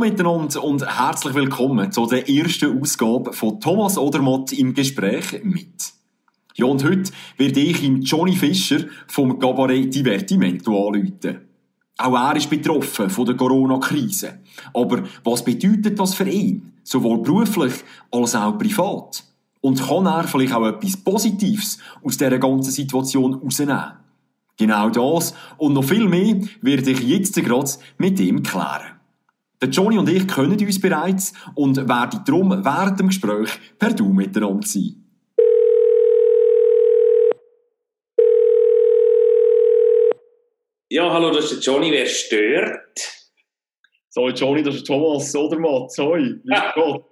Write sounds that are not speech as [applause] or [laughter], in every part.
Miteinander und herzlich willkommen zu der ersten Ausgabe von Thomas Odermatt im Gespräch mit. Ja, und heute werde ich ihm Johnny Fischer vom Cabaret Divertimento anrufen. Auch er ist betroffen von der Corona-Krise. Aber was bedeutet das für ihn? Sowohl beruflich als auch privat? Und kann er vielleicht auch etwas Positives aus dieser ganzen Situation herausnehmen? Genau das und noch viel mehr werde ich jetzt gerade mit ihm klären. Der Johnny und ich kennen uns bereits und werden darum während dem Gespräch per Du miteinander sein. Ja, hallo, das ist der Johnny. Wer stört? So, Johnny, das ist Thomas Sodermatt. Sorry, wie Gott.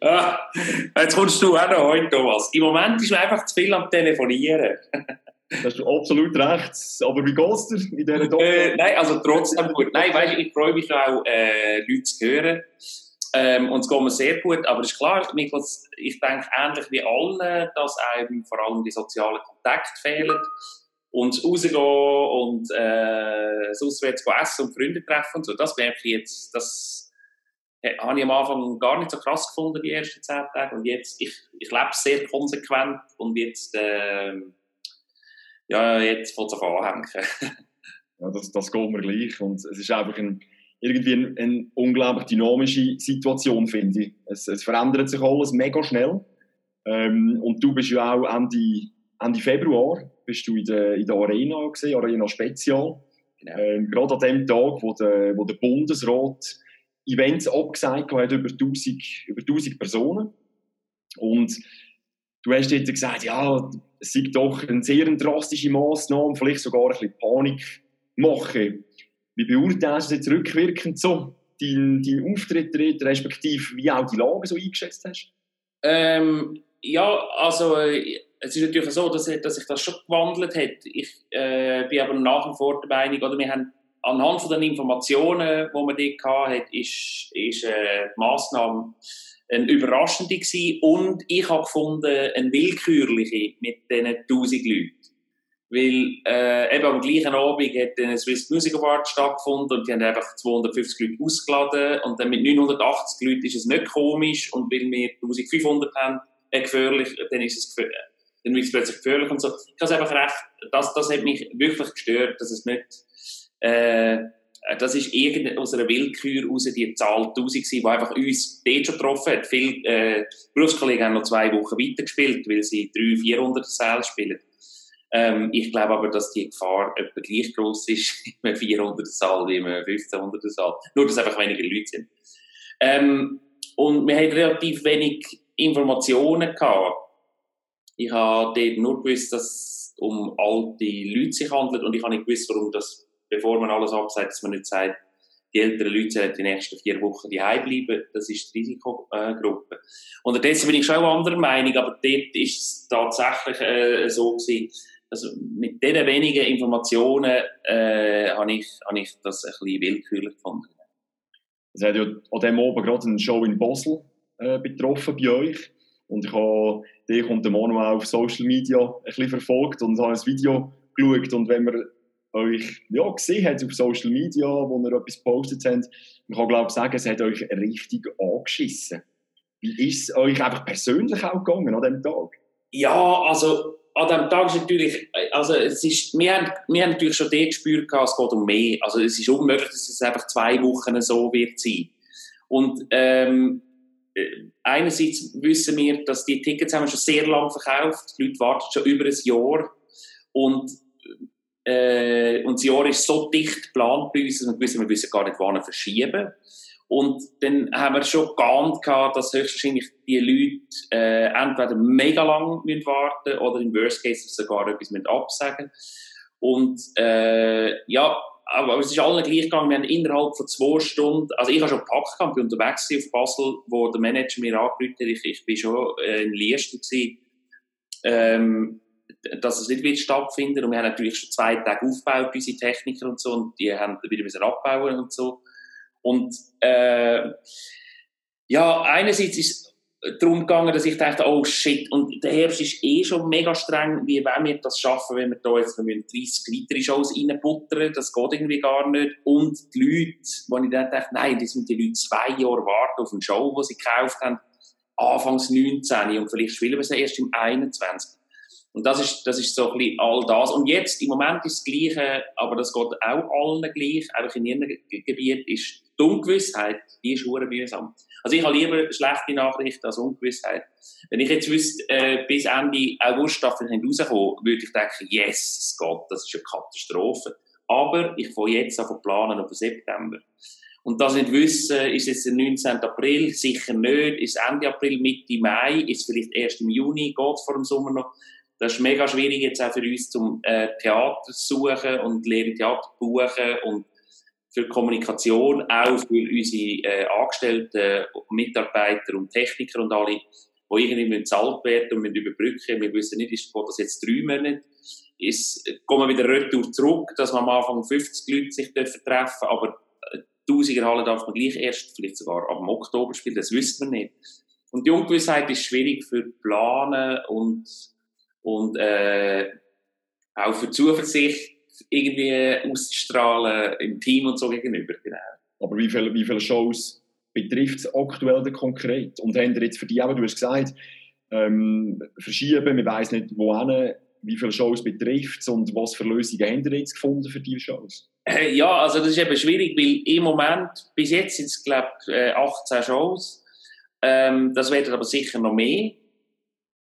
ah, jetzt kommst du auch noch heute, Thomas. Im Moment ist mir einfach zu viel am Telefonieren. [laughs] Da hast du absolut recht. Aber wie geht's dir in dieser Doku? Äh, nein, also trotzdem gut. Nein, weißt, ich freue mich auch, äh, Leute zu hören. Ähm, und es geht mir sehr gut. Aber es ist klar, ich denke ähnlich wie allen, dass einem vor allem die sozialen Kontakte fehlen. Und rausgehen und äh, auswärts essen und Freunde treffen und so. Das merke ich jetzt, das habe ich am Anfang gar nicht so krass gefunden, die ersten zehn Tage. Und jetzt, ich, ich lebe sehr konsequent und jetzt, äh, ja, jetzt fängt es anhängen. [laughs] ja, das, das geht mir gleich. Und es ist einfach ein, irgendwie eine, eine unglaublich dynamische Situation, finde ich. Es, es, verändert sich alles mega schnell. Ähm, und du bist ja auch Ende, Ende Februar bist du in der, in der Arena gesehen, Arena Spezial. Genau. Ähm, gerade an dem Tag, wo der, wo der Bundesrat Events abgesagt hat über 1000, über 1000 Personen. Und du hast jetzt gesagt, ja, es sei doch eine sehr drastische Massnahme, vielleicht sogar ein bisschen Panik machen. Wie beurteilst du jetzt rückwirkend so deinen, deinen Auftritt, respektive wie auch die Lage so eingeschätzt hast? Ähm, ja, also es ist natürlich so, dass, dass sich das schon gewandelt hat. Ich äh, bin aber nach wie vor der Meinung, oder wir haben anhand von den Informationen, die man dort hatte, ist, ist äh, die Massnahme eine überraschende gewesen und ich habe gefunden, eine willkürliche mit diesen 1000 Leuten. Weil äh, eben am gleichen Abend hat ein Swiss Music Award stattgefunden und die haben einfach 250 Leute ausgeladen und dann mit 980 Leuten ist es nicht komisch und weil wir 1500 haben, äh, gefährlich, dann ist es gefährlich. Dann wird es plötzlich gefährlich und so. Ich habe es einfach recht, das, das hat mich wirklich gestört, dass es nicht, äh, das ist irgend aus einer Willkür raus die Zahl 1000 gewesen, die einfach uns dort schon getroffen hat. Viele äh, Berufskollegen haben noch zwei Wochen weitergespielt, weil sie 300, 400 Säle spielen. Ähm, ich glaube aber, dass die Gefahr etwa gleich groß ist einem 400 Saal wie einem 1500 Saal. Nur, dass einfach weniger Leute sind. Ähm, und wir hatten relativ wenig Informationen gehabt. Ich habe dort nur gewusst, dass es um alte Leute sich handelt und ich habe nicht gewusst, warum das, bevor man alles absagt, dass man nicht sagt, die älteren Leute sollen die nächsten vier Wochen daheim bleiben. Das ist die Risikogruppe. Unterdessen bin ich schon anderer Meinung, aber dort ist es tatsächlich äh, so gewesen, also mit diesen wenigen Informationen äh, habe ich, hab ich das ein bisschen willkürlich gefunden. Es hat ja an diesem Abend gerade eine Show in Basel äh, betroffen bei euch. Und ich habe dich und den Manuel auf Social Media ein bisschen verfolgt und habe ein Video geschaut. Und wenn man euch ja, gesehen hat auf Social Media, wo ihr etwas gepostet habt, man kann glaube ich sagen, es hat euch richtig angeschissen. Wie ist es euch einfach persönlich auch gegangen an diesem Tag? Ja, also an diesem Tag ist natürlich, also es ist, wir haben, wir haben natürlich schon dort gespürt, es geht um mehr. Also es ist unmöglich, dass es einfach zwei Wochen so wird sein. Und ähm, einerseits wissen wir, dass die Tickets haben wir schon sehr lange verkauft. Die Leute warten schon über ein Jahr. Und, äh, und das Jahr ist so dicht geplant bei uns, dass wir wissen, wir wissen gar nicht, wann verschieben. Und dann haben wir schon geahnt, dass höchstwahrscheinlich die Leute äh, entweder mega lang müssen warten oder im Worst Case sogar etwas müssen absagen Und äh, ja, aber es ist allen gleich gegangen. Wir haben innerhalb von zwei Stunden, also ich habe schon gepackt, ich bin unterwegs auf Basel, wo der Manager mir angerufen hat, ich, ich bin schon äh, in Lieste gewesen, ähm, dass es nicht wird stattfinden. Und wir haben natürlich schon zwei Tage aufgebaut, unsere Techniker und so, und die haben wieder müssen abbauen und so. Und äh, ja, einerseits ist darum gegangen, dass ich dachte, oh shit, und der Herbst ist eh schon mega streng, wie wollen wir das schaffen, wenn wir da jetzt noch 30 weitere Shows reinbuttern, das geht irgendwie gar nicht. Und die Leute, wo ich dann dachte, nein, die sind die Leute zwei Jahre warten auf eine Show, die sie gekauft haben, anfangs 19 und vielleicht spielen wir sie erst im 21. Und das ist, das ist so ein bisschen all das. Und jetzt, im Moment ist das Gleiche, aber das geht auch allen gleich, einfach in ihrem Gebiet, ist die Ungewissheit, die ist hure mühsam. Also ich habe lieber schlechte Nachrichten als Ungewissheit. Wenn ich jetzt wüsste, äh, bis Ende August darf ich nicht rauskommen, würde ich denken, yes, es geht, das ist eine Katastrophe. Aber ich fange jetzt an planen auf September. Und das nicht wissen, ist es der 19. April? Sicher nicht. Ist Ende April, Mitte Mai? Ist vielleicht erst im Juni? Geht es vor dem Sommer noch? Das ist mega schwierig jetzt auch für uns zum äh, Theater suchen und leere Theater buchen und für Kommunikation, auch für unsere äh, Angestellten, Mitarbeiter und Techniker und alle, die irgendwie bezahlt werden und überbrücken. Wir wissen nicht, ist das jetzt drei Monate? Ist, wir wieder retour zurück, dass man am Anfang 50 Leute sich treffen dürfen, aber äh, Tausiger Halle darf man gleich erst, vielleicht sogar ab Oktober spielen, das wissen wir nicht. Und die Ungewissheit ist schwierig für Planen und, und äh, auch für Zuversicht irgendwie auszustrahlen im Team und so gegenüber. Genau. Aber wie viele, wie viele Shows betrifft es aktuell denn konkret? Und haben ihr jetzt für die, aber du hast gesagt, ähm, verschieben, man weiß nicht wohin, wie viele Shows betrifft es und was für Lösungen haben ihr jetzt gefunden für diese Shows? Äh, ja, also das ist eben schwierig, weil im Moment, bis jetzt sind es glaube ich 18 Shows, ähm, das werden aber sicher noch mehr.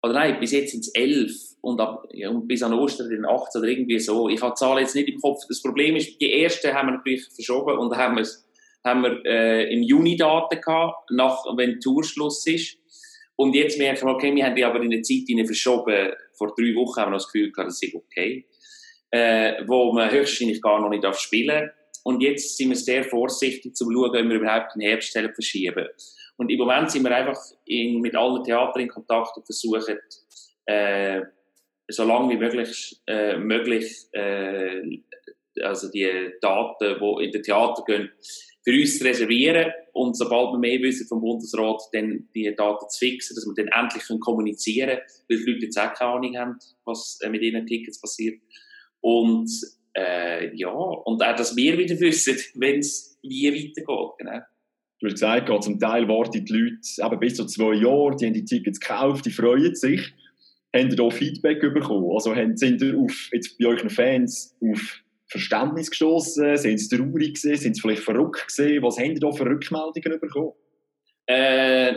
Oder nein, bis jetzt sind es 11 und, ab, und bis an Ostern den 8 oder irgendwie so. Ich habe die Zahlen jetzt nicht im Kopf. Das Problem ist, die erste haben wir natürlich verschoben und haben, haben wir äh, im Juni Daten gehabt, nach, wenn Tourschluss ist. Und jetzt merken wir, okay, wir haben die aber in der Zeit verschoben. Vor drei Wochen haben wir das Gefühl gehabt, das ist okay. Äh, wo man höchstwahrscheinlich gar noch nicht darf spielen Und jetzt sind wir sehr vorsichtig, zu schauen, ob wir überhaupt den Herbst verschieben. Und im Moment sind wir einfach in, mit allen Theatern in Kontakt und versuchen, äh, so lange wie möglich, äh, möglich äh, also die Daten, die in den Theater gehen, für uns zu reservieren und sobald wir mehr wissen vom Bundesrat, dann die Daten zu fixen, dass wir dann endlich kommunizieren können, weil die Leute jetzt auch keine Ahnung haben, was äh, mit ihren Tickets passiert. Und äh, ja, und auch, dass wir wieder wissen, [laughs] wenn es wie weitergeht. Genau. Du hast gesagt, zum Teil warten die Leute eben bis zu zwei Jahre, die haben die Tickets gekauft, die freuen sich. Haben ihr da Feedback bekommen? Also sind ihr jetzt bei euren Fans auf Verständnis gestoßen? Sind sie traurig gewesen? Sind sie vielleicht verrückt gewesen? Was haben ihr da für Rückmeldungen bekommen? Äh,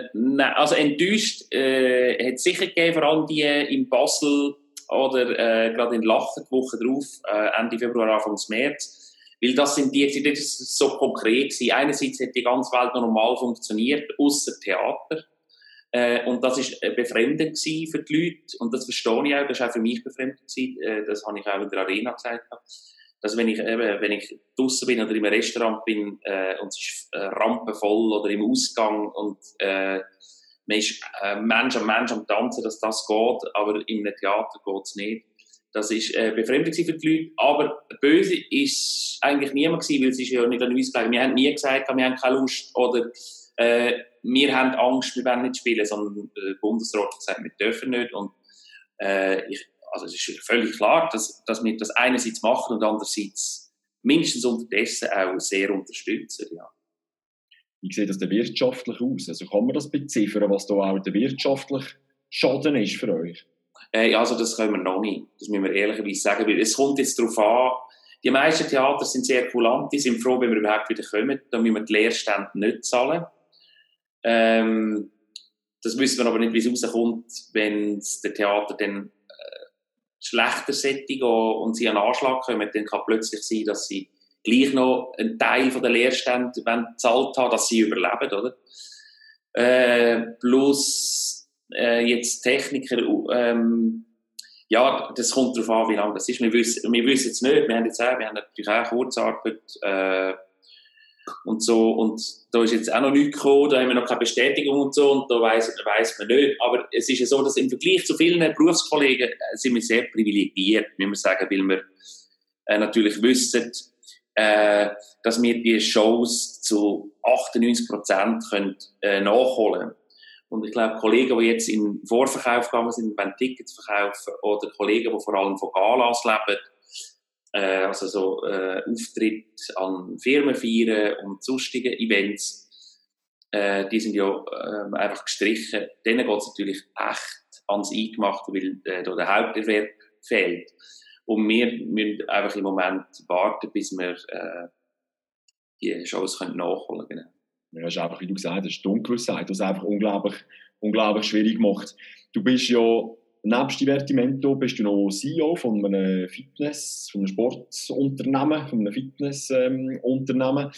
also enttäuscht äh, hat es sicher gegeben, vor allem die in Basel oder äh, gerade in Lachen die Woche drauf, äh, Ende Februar, Anfang März. Weil das sind die, das ist so konkret gewesen. Einerseits hat die ganze Welt noch normal funktioniert, außer Theater. Äh, und das ist äh, befremdend für die Leute. Und das verstehe ich auch. Das war auch für mich befremdend gewesen. Äh, das habe ich auch in der Arena gesagt. Dass wenn ich, eben, wenn ich draußen bin oder im Restaurant bin und es ist rampenvoll oder im Ausgang und äh, man ist Mensch am Mensch am Tanzen, dass das geht, aber in einem Theater geht es nicht. Das ist äh, befremdend für die Leute. Aber böse ist eigentlich niemand gewesen, weil es ist ja nicht an uns gelegen. Wir haben nie gesagt, wir haben keine Lust oder äh, wir haben Angst, wir wollen nicht spielen, sondern der Bundesrat hat gesagt, wir dürfen nicht. Und äh, ich, also es ist völlig klar, dass, dass wir das einerseits machen und andererseits mindestens unterdessen auch sehr unterstützen. Ja. Wie sieht das denn wirtschaftlich aus? Also kann man das beziffern, was da auch der wirtschaftliche Schaden ist für euch? Äh, also das können wir noch nicht. Das müssen wir ehrlicherweise sagen, weil es kommt jetzt darauf an, die meisten Theater sind sehr kulant, die sind froh, wenn wir überhaupt wieder kommen, dann müssen wir die Leerstände nicht zahlen. Ähm, das wissen wir aber nicht, wie es rauskommt, wenn der Theater dann äh, schlechter sättigt und sie an Anschlag kommen, dann kann plötzlich sein, dass sie gleich noch einen Teil von der Leerstände gezahlt haben, dass sie überleben, oder? Äh, plus äh, jetzt Techniker, ähm, ja, das kommt darauf an, wie lange das ist. Wir wissen, wir wissen es nicht. Wir haben jetzt auch, wir haben natürlich auch Kurzarbeit, äh, und so. Und da ist jetzt auch noch nichts gekommen, da haben wir noch keine Bestätigung und so, und da weiss, weiss man nicht. Aber es ist ja so, dass im Vergleich zu vielen Berufskollegen sind wir sehr privilegiert, muss man sagen, weil wir äh, natürlich wissen, äh, dass wir die Shows zu 98 Prozent können, äh, nachholen Und ich glaube, Kollegen, die jetzt in Vorverkauf gegangen sind, wenn Tickets verkaufen, oder Kollegen, die vor allem von Galas leben, äh, also so äh, Auftritt an Firmenfeiern und sonstigen Events, äh, die sind ja äh, einfach gestrichen. Denen geht es natürlich echt ans Eingemachte, weil äh, da der Haupterwerb fehlt. Und wir müssen einfach im Moment warten, bis wir äh, die Shows nachholen können. Ja, das ist einfach, wie du gesagt hast, die Ungewissheit, das einfach unglaublich, unglaublich schwierig macht. Du bist ja, nebst Divertimento, bist du noch CEO von einem Fitness, von einem Sportunternehmen, von einem Fitnessunternehmen.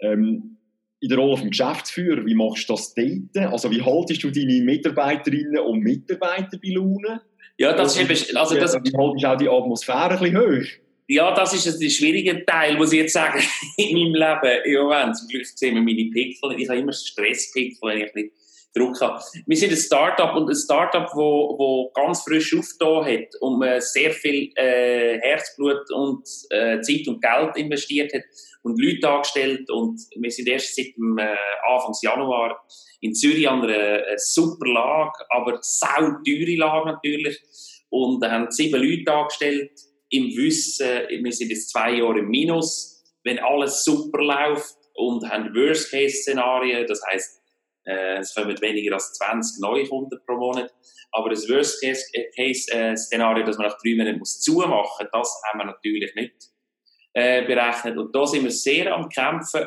Ähm, in der Rolle des Geschäftsführer, wie machst du das dort? Also wie haltest du deine Mitarbeiterinnen und Mitarbeiter bei Laune? Ja, das ist eben, also das... Wie haltest du auch die Atmosphäre ein bisschen hoch? Ja, das ist der schwierige Teil, muss ich jetzt sagen, [laughs] in meinem Leben im Moment. Zum Glück sehen wir meine Pickel. Ich habe immer Stresspickel, wenn ich ein Druck habe. Wir sind ein Start-up und ein Start-up, wo, wo ganz frisch aufgetan hat und man sehr viel äh, Herzblut und äh, Zeit und Geld investiert hat und Leute angestellt und wir sind erst seit dem äh, Anfang Januar in Zürich an einer äh, super Lage, aber sau teure Lage natürlich und haben sieben Leute angestellt im Wissen, wir sind jetzt zwei Jahre im Minus, wenn alles super läuft und haben Worst-Case-Szenarien, das heißt äh, es kommen weniger als 20 neue Kunden pro Monat. Aber das Worst-Case-Szenario, dass man nach drei Monaten muss zumachen das haben wir natürlich nicht äh, berechnet. Und da sind wir sehr am Kämpfen.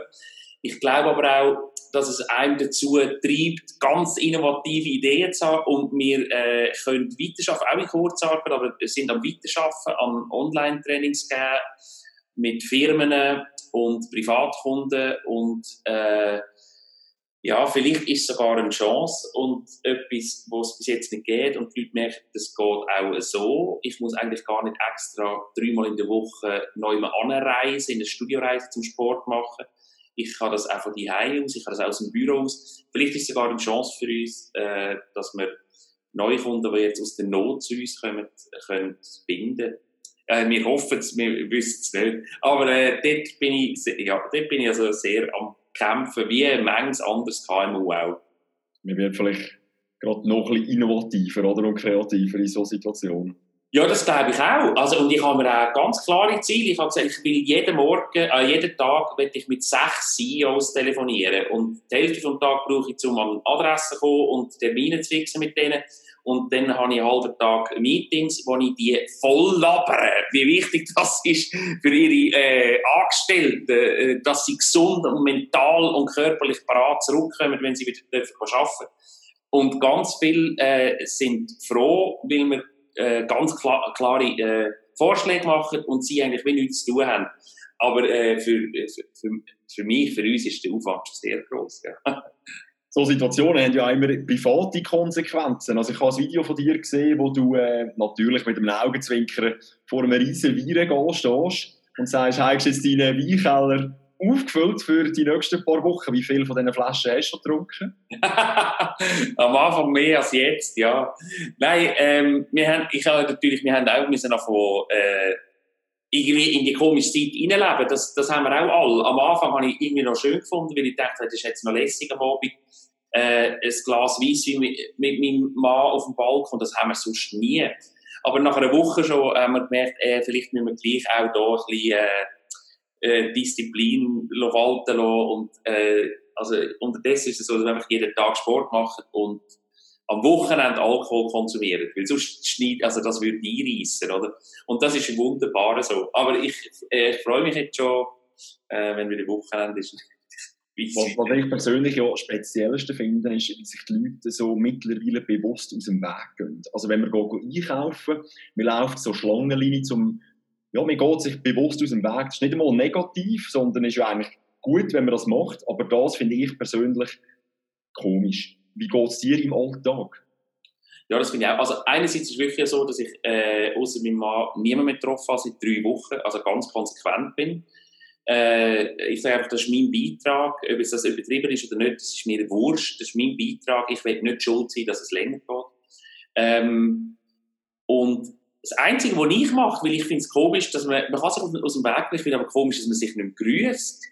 Ich glaube aber auch, dass es einem dazu treibt, ganz innovative Ideen zu haben. Und wir äh, können weiterarbeiten, auch in Kurzarbeit, aber wir sind am Weiterarbeiten, an Online-Trainings geben mit Firmen und Privatkunden und äh, ja, vielleicht ist es sogar eine Chance und etwas, was es bis jetzt nicht geht und die Leute merken, das geht auch so. Ich muss eigentlich gar nicht extra dreimal in der Woche neu anreisen, in eine Studioreise zum Sport machen. Ich kann das auch von die aus, ich kann das auch aus dem Büro aus. Vielleicht ist es sogar eine Chance für uns, äh, dass wir neue Kunden, die jetzt aus der Not zu uns kommen, können binden. Äh, wir hoffen es, wir wissen es nicht. Aber äh, dort bin ich, ja, dort bin ich also sehr am kämpfen, wie ein manches anderes KMU auch. Wir werden vielleicht gerade noch ein bisschen innovativer oder, und kreativer in solchen Situationen. Ja, das glaube ich auch. Also, und ich habe mir auch ganz klare Ziele. Ich habe gesagt, ich will jeden Morgen, äh, jeden Tag will ich mit sechs CEOs telefonieren. Und die Hälfte vom Tag brauche ich, um an Adressen zu kommen und Termine zu fixen mit denen. Und dann habe ich einen halben Tag Meetings, wo ich die voll labere, wie wichtig das ist für ihre äh, Angestellten, äh, dass sie gesund und mental und körperlich parat zurückkommen, wenn sie wieder dürfen arbeiten Und ganz viele äh, sind froh, weil wir äh, ganz klar, klare äh, Vorschläge machen und sie eigentlich wie nichts zu tun haben. Aber äh, für, für, für mich, für uns ist der Aufwand sehr groß. Ja. [laughs] so Situationen haben ja immer private Konsequenzen. Also ich habe ein Video von dir gesehen, wo du äh, natürlich mit einem Augenzwinkern vor einem riesen Wein stehst und sagst, hast jetzt deinen Weinkeller aufgefüllt für die nächsten paar Wochen. Wie viel von diesen Flaschen hast du getrunken? [laughs] Am Anfang mehr als jetzt, ja. Nein, ähm, wir haben, ich habe natürlich, wir haben auch müssen von, äh, irgendwie in die komische Zeit reinleben. Das, das haben wir auch alle. Am Anfang habe ich irgendwie noch schön gefunden, weil ich dachte, das ist jetzt noch lässig am Abend äh, ein Glas Weisswein mit, mit meinem Mann auf dem Balkon, das haben wir sonst nie. Aber nach einer Woche schon haben wir gemerkt, äh, vielleicht müssen wir gleich auch da ein bisschen äh, äh, Disziplin walten lassen. Und, äh, also, unterdessen ist es so, dass wir einfach jeden Tag Sport machen und am Wochenende Alkohol konsumieren. Weil sonst schneidet, also das würde einreissen, oder? Und das ist wunderbar so. Aber ich, äh, ich freue mich jetzt schon, äh, wenn wieder Wochenende ist. [laughs] Was, was ich persönlich ja speziellste finde, ist, wie sich die Leute so mittlerweile bewusst aus dem Weg gehen. Also wenn wir gehen, einkaufen, wir laufen so Schlangenlinie zum, ja, man geht sich bewusst aus dem Weg. Das ist nicht einmal negativ, sondern ist ja eigentlich gut, wenn man das macht. Aber das finde ich persönlich komisch. Wie geht es dir im Alltag? Ja, das finde ich auch. Also einerseits ist es wirklich so, dass ich äh, außer meinem Mann niemanden mehr getroffen habe seit drei Wochen, also ganz konsequent bin. Äh, ich sage einfach, das ist mein Beitrag. Ob es das übertrieben ist oder nicht, das ist mir wurscht. Das ist mein Beitrag. Ich will nicht schuld sein, dass es länger geht. Ähm, und das Einzige, was ich mache, weil ich finde es komisch, dass man, man kann sich aus dem Weg gehen, ich finde aber komisch, dass man sich nicht grüßt.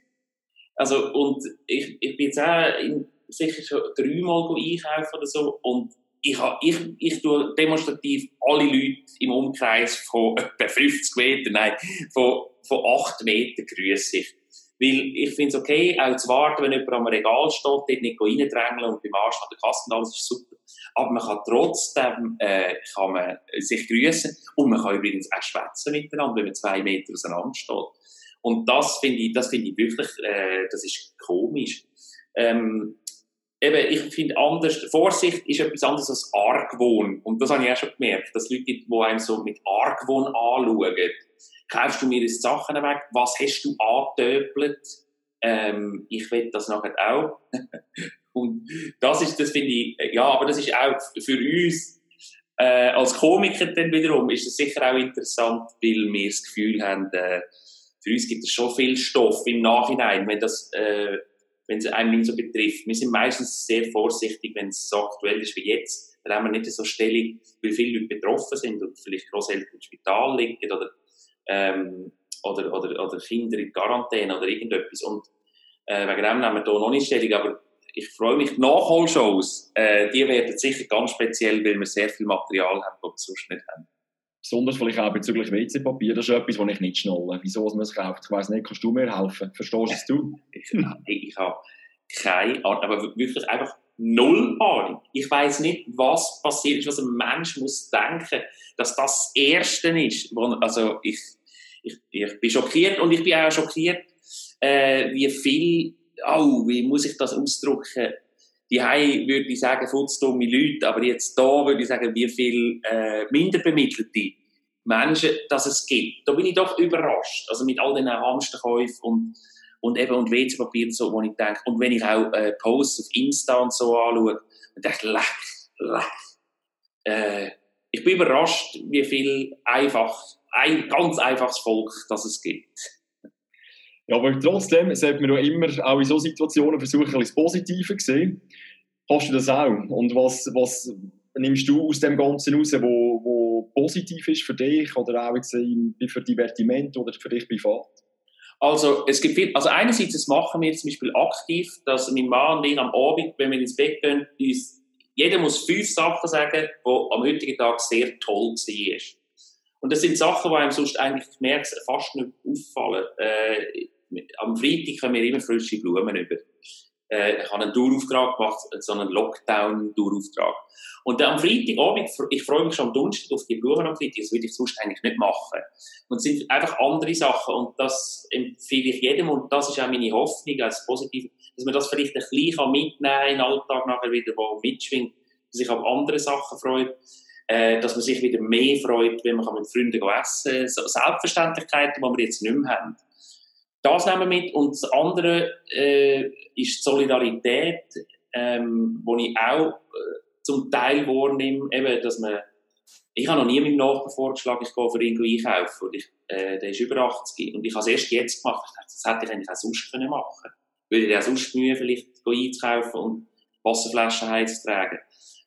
Also, und ich, ich bin jetzt auch in sicher schon dreimal einkaufen oder so und ich, ich, ich tue demonstrativ alle Leute im Umkreis von [laughs] etwa 50 Metern, nein, von, von 8 Metern grüße ich. Weil ich finde es okay, auch zu warten, wenn jemand am Regal steht, dort nicht reindrängeln und beim Arsch an der Kasse und alles ist super. Aber man kann trotzdem äh, kann man sich grüßen und man kann übrigens auch schwätzen miteinander, wenn man zwei Meter auseinander steht. Und das finde ich, das ich wirklich, äh, das ist komisch. Ähm, eben, ich finde anders, Vorsicht ist etwas anderes als Argwohn. Und das habe ich auch schon gemerkt, dass Leute die einem so mit Argwohn anschauen. Kaufst du mir jetzt Sachen weg? Was hast du angetöpelt? Ähm, ich will das nachher auch. [laughs] Und das ist, das finde ich, ja, aber das ist auch für uns, äh, als Komiker dann wiederum, ist das sicher auch interessant, weil wir das Gefühl haben, äh, für uns gibt es schon viel Stoff im Nachhinein, wenn das, äh, wenn es einem nicht so betrifft. Wir sind meistens sehr vorsichtig, wenn es so aktuell ist wie jetzt. Dann haben wir nicht so Stellung, wie viele Leute betroffen sind und vielleicht Großeltern im Spital liegen oder, ähm, oder, oder, oder Kinder in Quarantäne oder irgendetwas. Und äh, wegen dem nehmen wir hier noch nicht Stellung, aber ich freue mich, die Nachholshows, äh, die werden sicher ganz speziell, weil wir sehr viel Material haben, das wir sonst nicht haben. Besonders vielleicht auch bezüglich WC-Papier, das ist etwas, was ich nicht schnalle. Wieso man es kauft? Ich weiss nicht, kannst du mir helfen? Verstehst es du? ich, ich habe keine Ahnung, aber wirklich einfach null Ahnung. Ich weiß nicht, was passiert ist, was ein Mensch muss denken, dass das das Erste ist. Also ich, ich, ich bin schockiert und ich bin auch schockiert, äh, wie viel oh, wie muss ich das ausdrücken? Die würde ich sagen, futzdumme Leute, aber jetzt da würde ich sagen, wie viel äh, minderbemittelte Menschen dass es gibt. Da bin ich doch überrascht. Also mit all den Hamsterkäufen und, und eben und WC-Papier und so, wo ich denke, und wenn ich auch äh, Posts auf Insta und so anschaue, und denke, leck, leck. Äh, ich bin überrascht, wie viel einfach, ein ganz einfaches Volk das es gibt. Ja, aber trotzdem sollte man immer auch in solchen Situationen versuchen, das Positive zu sehen. Hast du das auch? Und was, was nimmst du aus dem Ganzen raus, wo, wo positiv ist für dich oder auch für Divertiment oder für dich privat? Also, es gibt viel, also einerseits, das machen wir zum Beispiel aktiv, dass mein Mann und ich am Abend, wenn wir ins Bett gehen, uns, jeder muss fünf Sachen sagen, die am heutigen Tag sehr toll waren. Und das sind Sachen, die einem sonst eigentlich, ich fast nicht auffallen. Äh, am Freitag kommen wir immer frische Blumen über. Äh, ich habe einen Tourauftrag gemacht, so einen Lockdown-Tourauftrag. Und dann am Freitagabend, ich freue mich schon am Donnerstag auf die Blumen am Freitag, das würde ich sonst eigentlich nicht machen. Und es sind einfach andere Sachen und das empfehle ich jedem und das ist auch meine Hoffnung als positiv, dass man das vielleicht ein bisschen mitnehmen kann in den Alltag nachher wieder, wo mitschwingt, dass sich auf andere Sachen freut äh, dass man sich wieder mehr freut, wenn man mit Freunden essen kann. Selbstverständlichkeiten, die wir jetzt nicht mehr haben. Das nehmen wir mit. Und das andere äh, ist die Solidarität, ähm, wo ich auch äh, zum Teil wahrnehme, eben, dass man ich habe noch nie meinem Nachbarn vorgeschlagen, ich gehe für ihn einkaufen. Und ich, äh, der ist über 80. Und ich habe es erst jetzt gemacht. Ich dachte, das hätte ich eigentlich auch sonst können machen. Würde ich auch sonst Mühe vielleicht einzukaufen und Wasserflaschen heimzutragen.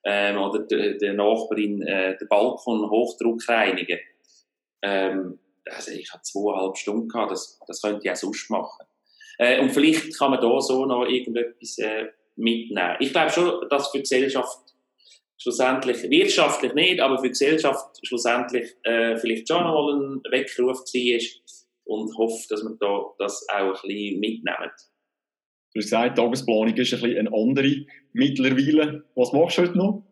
Ähm, oder der Nachbarin äh, den Balkon Hochdruck reinigen. Ähm, also ich habe zweieinhalb Stunden gehabt, das, das könnte ich auch sonst machen. Äh, und vielleicht kann man da so noch irgendetwas äh, mitnehmen. Ich glaube schon, dass für die Gesellschaft schlussendlich, wirtschaftlich nicht, aber für die Gesellschaft schlussendlich äh, vielleicht schon noch ein Weckruf war und hoffe, dass wir da das auch ein bisschen mitnehmen. Du hast gesagt, die Tagesplanung ist ein bisschen eine andere mittlerweile. Was machst du heute noch?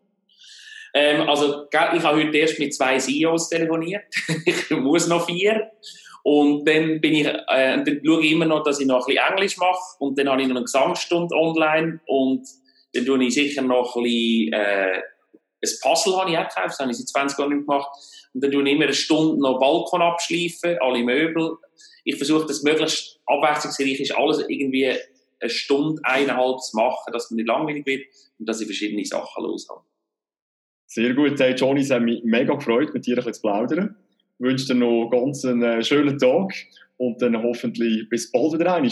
Ähm, also, ich habe heute erst mit zwei CEOs telefoniert. [laughs] ich muss noch vier. Und dann bin ich, äh, dann schaue ich immer noch, dass ich noch ein bisschen Englisch mache. Und dann habe ich noch eine Gesangsstunde online. Und dann tue ich sicher noch ein bisschen, äh, ein Puzzle habe ich auch gekauft. Das habe ich seit 20 Jahren nicht gemacht. Und dann tue ich immer eine Stunde noch Balkon abschleifen, alle Möbel. Ich versuche, dass möglichst abwechslungsreich ist, alles irgendwie eine Stunde, eineinhalb zu machen, dass man nicht langweilig wird und dass ich verschiedene Sachen los habe. Sehr gut. Hey Johnny, es hat mich mega gefreut, mit dir ein bisschen zu plaudern. Ich wünsche dir noch ganz einen äh, schönen Tag und dann hoffentlich bis bald wieder einmal.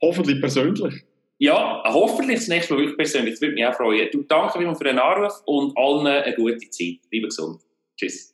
Hoffentlich persönlich. Ja, hoffentlich das nächste Mal wirklich persönlich. Das würde mich auch freuen. Du danke für den Anruf und allen eine gute Zeit. Bleibe gesund. Tschüss.